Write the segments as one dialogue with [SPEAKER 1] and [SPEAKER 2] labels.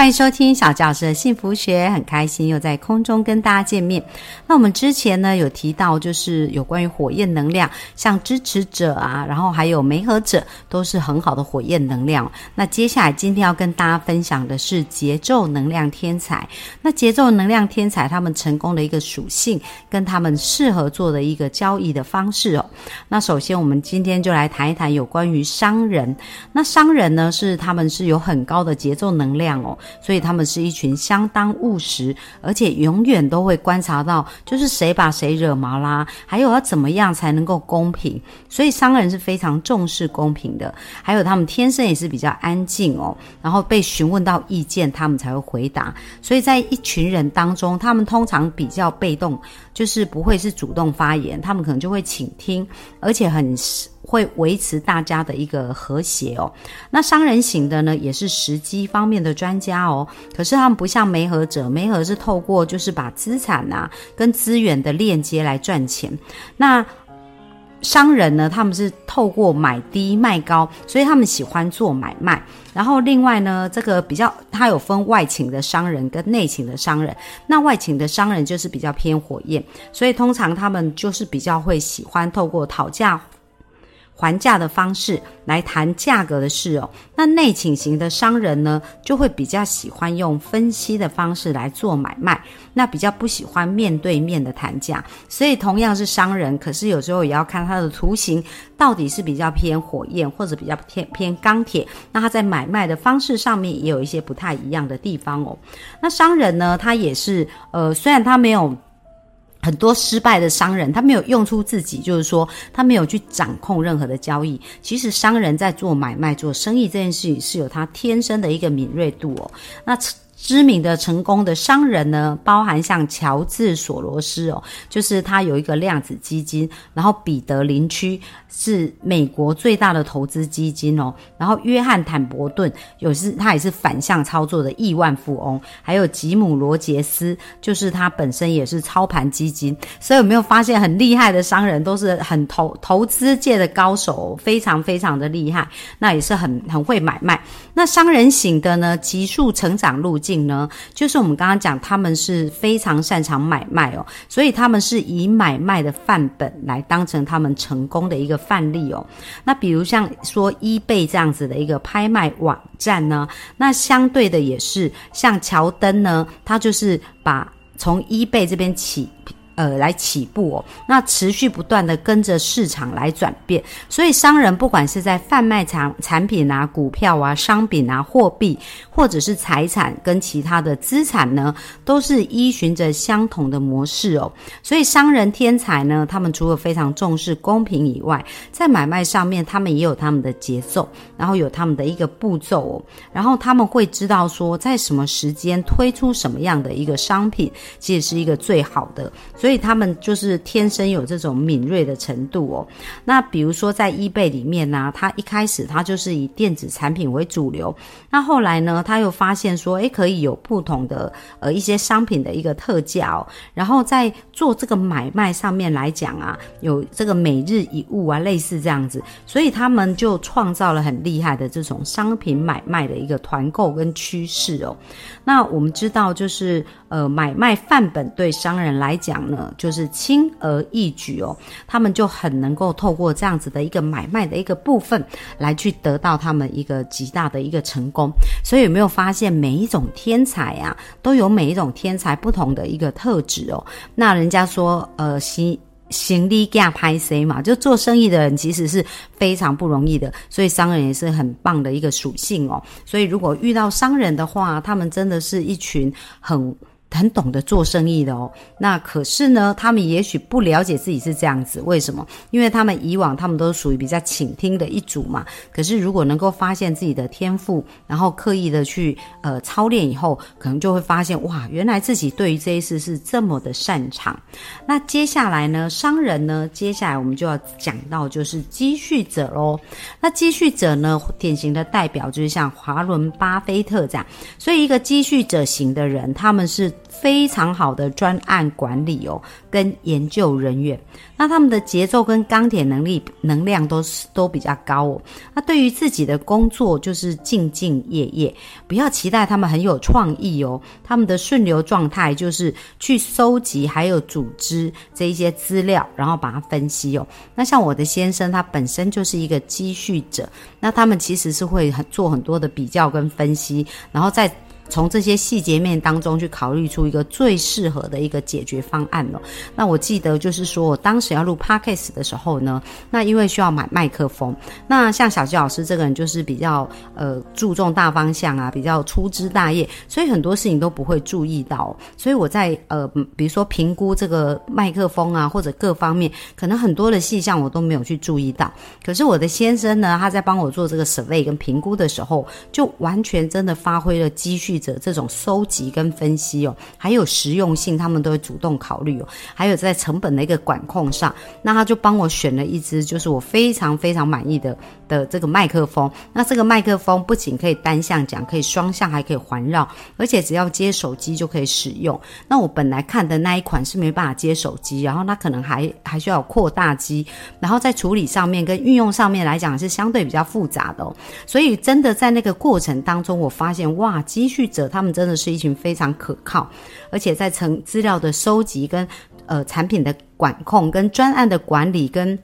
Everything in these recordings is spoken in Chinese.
[SPEAKER 1] 欢迎收听小教师的幸福学，很开心又在空中跟大家见面。那我们之前呢有提到，就是有关于火焰能量，像支持者啊，然后还有媒合者，都是很好的火焰能量。那接下来今天要跟大家分享的是节奏能量天才。那节奏能量天才他们成功的一个属性，跟他们适合做的一个交易的方式哦。那首先我们今天就来谈一谈有关于商人。那商人呢是他们是有很高的节奏能量哦。所以他们是一群相当务实，而且永远都会观察到，就是谁把谁惹毛啦，还有要怎么样才能够公平。所以商人是非常重视公平的。还有他们天生也是比较安静哦，然后被询问到意见，他们才会回答。所以在一群人当中，他们通常比较被动，就是不会是主动发言，他们可能就会倾听，而且很。会维持大家的一个和谐哦。那商人型的呢，也是时机方面的专家哦。可是他们不像媒合者，媒合是透过就是把资产啊跟资源的链接来赚钱。那商人呢，他们是透过买低卖高，所以他们喜欢做买卖。然后另外呢，这个比较，它有分外勤的商人跟内勤的商人。那外勤的商人就是比较偏火焰，所以通常他们就是比较会喜欢透过讨价。还价的方式来谈价格的事哦。那内倾型的商人呢，就会比较喜欢用分析的方式来做买卖，那比较不喜欢面对面的谈价。所以同样是商人，可是有时候也要看他的图形到底是比较偏火焰或者比较偏偏钢铁。那他在买卖的方式上面也有一些不太一样的地方哦。那商人呢，他也是呃，虽然他没有。很多失败的商人，他没有用出自己，就是说他没有去掌控任何的交易。其实商人在做买卖、做生意这件事情是有他天生的一个敏锐度哦。那。知名的成功的商人呢，包含像乔治索罗斯哦，就是他有一个量子基金，然后彼得林区是美国最大的投资基金哦，然后约翰坦伯顿有是他也是反向操作的亿万富翁，还有吉姆罗杰斯，就是他本身也是操盘基金，所以有没有发现很厉害的商人都是很投投资界的高手，非常非常的厉害，那也是很很会买卖。那商人型的呢，急速成长路径。呢，就是我们刚刚讲，他们是非常擅长买卖哦，所以他们是以买卖的范本来当成他们成功的一个范例哦。那比如像说一贝这样子的一个拍卖网站呢，那相对的也是像乔登呢，他就是把从一贝这边起。呃，来起步哦，那持续不断的跟着市场来转变，所以商人不管是在贩卖产产品啊、股票啊、商品啊、货币，或者是财产跟其他的资产呢，都是依循着相同的模式哦。所以商人天才呢，他们除了非常重视公平以外，在买卖上面，他们也有他们的节奏，然后有他们的一个步骤哦，然后他们会知道说，在什么时间推出什么样的一个商品，其实是一个最好的，所以。所以他们就是天生有这种敏锐的程度哦。那比如说在 eBay 里面呢，他一开始他就是以电子产品为主流，那后来呢，他又发现说，诶，可以有不同的呃一些商品的一个特价哦。然后在做这个买卖上面来讲啊，有这个每日一物啊，类似这样子，所以他们就创造了很厉害的这种商品买卖的一个团购跟趋势哦。那我们知道，就是呃买卖范本对商人来讲呢。就是轻而易举哦，他们就很能够透过这样子的一个买卖的一个部分，来去得到他们一个极大的一个成功。所以有没有发现，每一种天才啊，都有每一种天才不同的一个特质哦？那人家说，呃，行行李架拍 C 嘛，就做生意的人其实是非常不容易的，所以商人也是很棒的一个属性哦。所以如果遇到商人的话，他们真的是一群很。很懂得做生意的哦。那可是呢，他们也许不了解自己是这样子，为什么？因为他们以往他们都属于比较倾听的一组嘛。可是如果能够发现自己的天赋，然后刻意的去呃操练以后，可能就会发现哇，原来自己对于这一事是这么的擅长。那接下来呢，商人呢，接下来我们就要讲到就是积蓄者喽。那积蓄者呢，典型的代表就是像华伦巴菲特这样，所以一个积蓄者型的人，他们是。非常好的专案管理哦，跟研究人员，那他们的节奏跟钢铁能力、能量都是都比较高哦。那对于自己的工作就是兢兢业业，不要期待他们很有创意哦。他们的顺流状态就是去收集还有组织这一些资料，然后把它分析哦。那像我的先生，他本身就是一个积蓄者，那他们其实是会很做很多的比较跟分析，然后再。从这些细节面当中去考虑出一个最适合的一个解决方案了。那我记得就是说我当时要录 podcast 的时候呢，那因为需要买麦克风，那像小吉老师这个人就是比较呃注重大方向啊，比较粗枝大叶，所以很多事情都不会注意到。所以我在呃比如说评估这个麦克风啊或者各方面，可能很多的细项我都没有去注意到。可是我的先生呢，他在帮我做这个 survey 跟评估的时候，就完全真的发挥了积蓄。者这种收集跟分析哦，还有实用性，他们都会主动考虑哦。还有在成本的一个管控上，那他就帮我选了一支，就是我非常非常满意的的这个麦克风。那这个麦克风不仅可以单向讲，可以双向，还可以环绕，而且只要接手机就可以使用。那我本来看的那一款是没办法接手机，然后它可能还还需要扩大机，然后在处理上面跟运用上面来讲是相对比较复杂的哦。所以真的在那个过程当中，我发现哇，积蓄。者他们真的是一群非常可靠，而且在成资料的收集、跟呃产品的管控、跟专案的管理、跟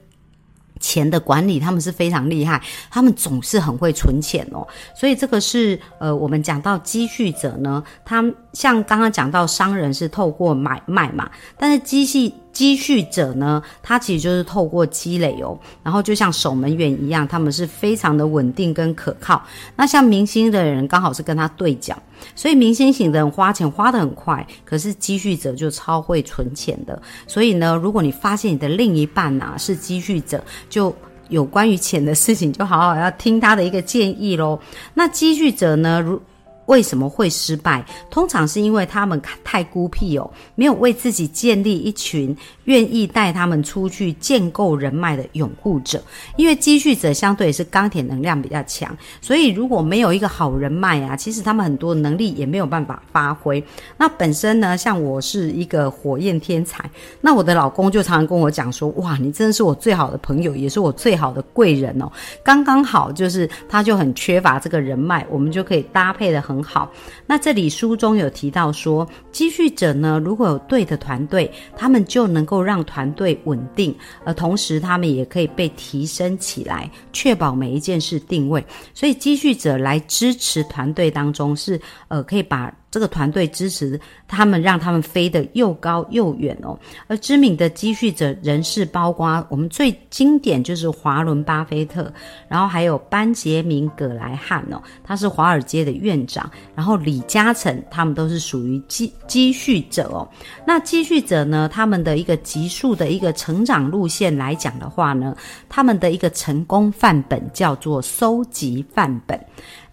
[SPEAKER 1] 钱的管理，他们是非常厉害。他们总是很会存钱哦，所以这个是呃我们讲到积蓄者呢，他像刚刚讲到商人是透过买卖嘛，但是机器。积蓄者呢，他其实就是透过积累哦，然后就像守门员一样，他们是非常的稳定跟可靠。那像明星的人刚好是跟他对角，所以明星型的人花钱花得很快，可是积蓄者就超会存钱的。所以呢，如果你发现你的另一半呐是积蓄者，就有关于钱的事情，就好好要听他的一个建议喽。那积蓄者呢，如为什么会失败？通常是因为他们太孤僻哦，没有为自己建立一群愿意带他们出去建构人脉的拥护者。因为积蓄者相对是钢铁能量比较强，所以如果没有一个好人脉啊，其实他们很多能力也没有办法发挥。那本身呢，像我是一个火焰天才，那我的老公就常常跟我讲说：“哇，你真的是我最好的朋友，也是我最好的贵人哦。”刚刚好就是他就很缺乏这个人脉，我们就可以搭配的很。很好，那这里书中有提到说，积蓄者呢，如果有对的团队，他们就能够让团队稳定，而同时他们也可以被提升起来，确保每一件事定位。所以积蓄者来支持团队当中是，呃，可以把。这个团队支持他们，让他们飞得又高又远哦。而知名的积蓄者人士，包括我们最经典就是华伦巴菲特，然后还有班杰明葛莱汉哦，他是华尔街的院长，然后李嘉诚，他们都是属于积积蓄者哦。那积蓄者呢，他们的一个急速的一个成长路线来讲的话呢，他们的一个成功范本叫做收集范本。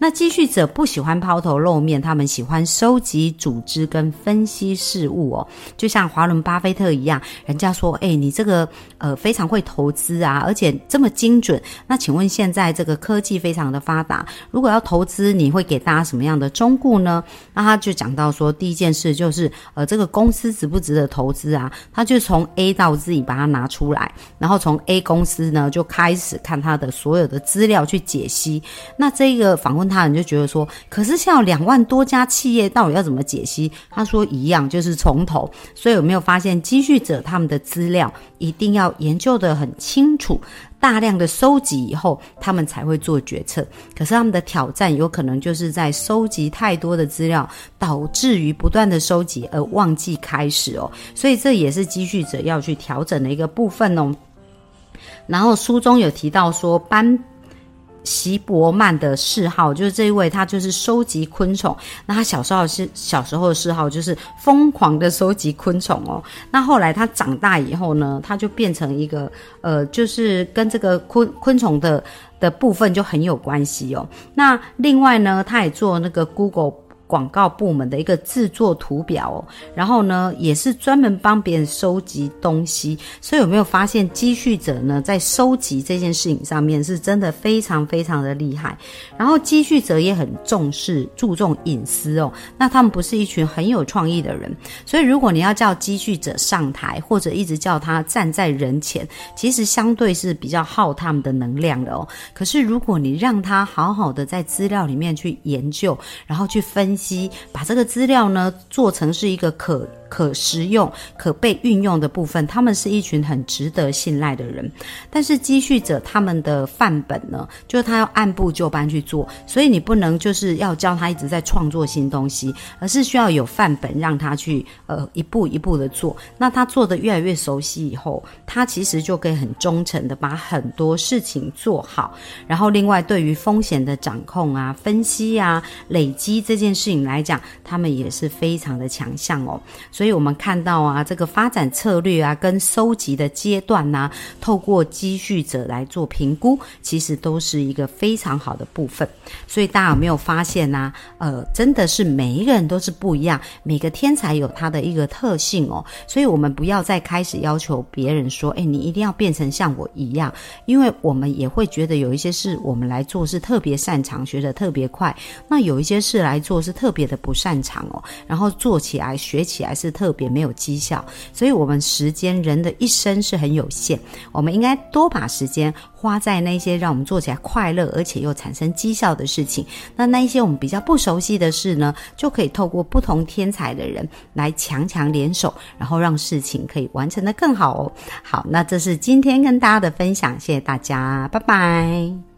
[SPEAKER 1] 那积蓄者不喜欢抛头露面，他们喜欢收集、组织跟分析事物哦。就像华伦巴菲特一样，人家说：“哎，你这个呃非常会投资啊，而且这么精准。”那请问现在这个科技非常的发达，如果要投资，你会给大家什么样的忠告呢？那他就讲到说，第一件事就是呃这个公司值不值得投资啊？他就从 A 到 Z 把它拿出来，然后从 A 公司呢就开始看他的所有的资料去解析。那这个访问。他人就觉得说，可是像两万多家企业，到底要怎么解析？他说一样，就是从头。所以有没有发现，积蓄者他们的资料一定要研究的很清楚，大量的收集以后，他们才会做决策。可是他们的挑战有可能就是在收集太多的资料，导致于不断的收集而忘记开始哦。所以这也是积蓄者要去调整的一个部分哦。然后书中有提到说，班。席伯曼的嗜好，就是这一位，他就是收集昆虫。那他小时候是小时候的嗜好，就是疯狂的收集昆虫哦。那后来他长大以后呢，他就变成一个呃，就是跟这个昆昆虫的的部分就很有关系哦。那另外呢，他也做那个 Google。广告部门的一个制作图表哦，然后呢，也是专门帮别人收集东西，所以有没有发现积蓄者呢，在收集这件事情上面是真的非常非常的厉害。然后积蓄者也很重视注重隐私哦，那他们不是一群很有创意的人，所以如果你要叫积蓄者上台，或者一直叫他站在人前，其实相对是比较耗他们的能量的哦。可是如果你让他好好的在资料里面去研究，然后去分。析把这个资料呢做成是一个可。可食用、可被运用的部分，他们是一群很值得信赖的人。但是积蓄者他们的范本呢，就是他要按部就班去做，所以你不能就是要教他一直在创作新东西，而是需要有范本让他去呃一步一步的做。那他做的越来越熟悉以后，他其实就可以很忠诚的把很多事情做好。然后另外对于风险的掌控啊、分析啊、累积这件事性来讲，他们也是非常的强项哦。所以。我们看到啊，这个发展策略啊，跟收集的阶段呐，透过积蓄者来做评估，其实都是一个非常好的部分。所以大家有没有发现呢？呃，真的是每一个人都是不一样，每个天才有他的一个特性哦。所以我们不要再开始要求别人说，哎，你一定要变成像我一样，因为我们也会觉得有一些事我们来做是特别擅长，学得特别快。那有一些事来做是特别的不擅长哦，然后做起来、学起来是。特别没有绩效，所以我们时间人的一生是很有限，我们应该多把时间花在那些让我们做起来快乐而且又产生绩效的事情。那那一些我们比较不熟悉的事呢，就可以透过不同天才的人来强强联手，然后让事情可以完成的更好哦。好，那这是今天跟大家的分享，谢谢大家，拜拜。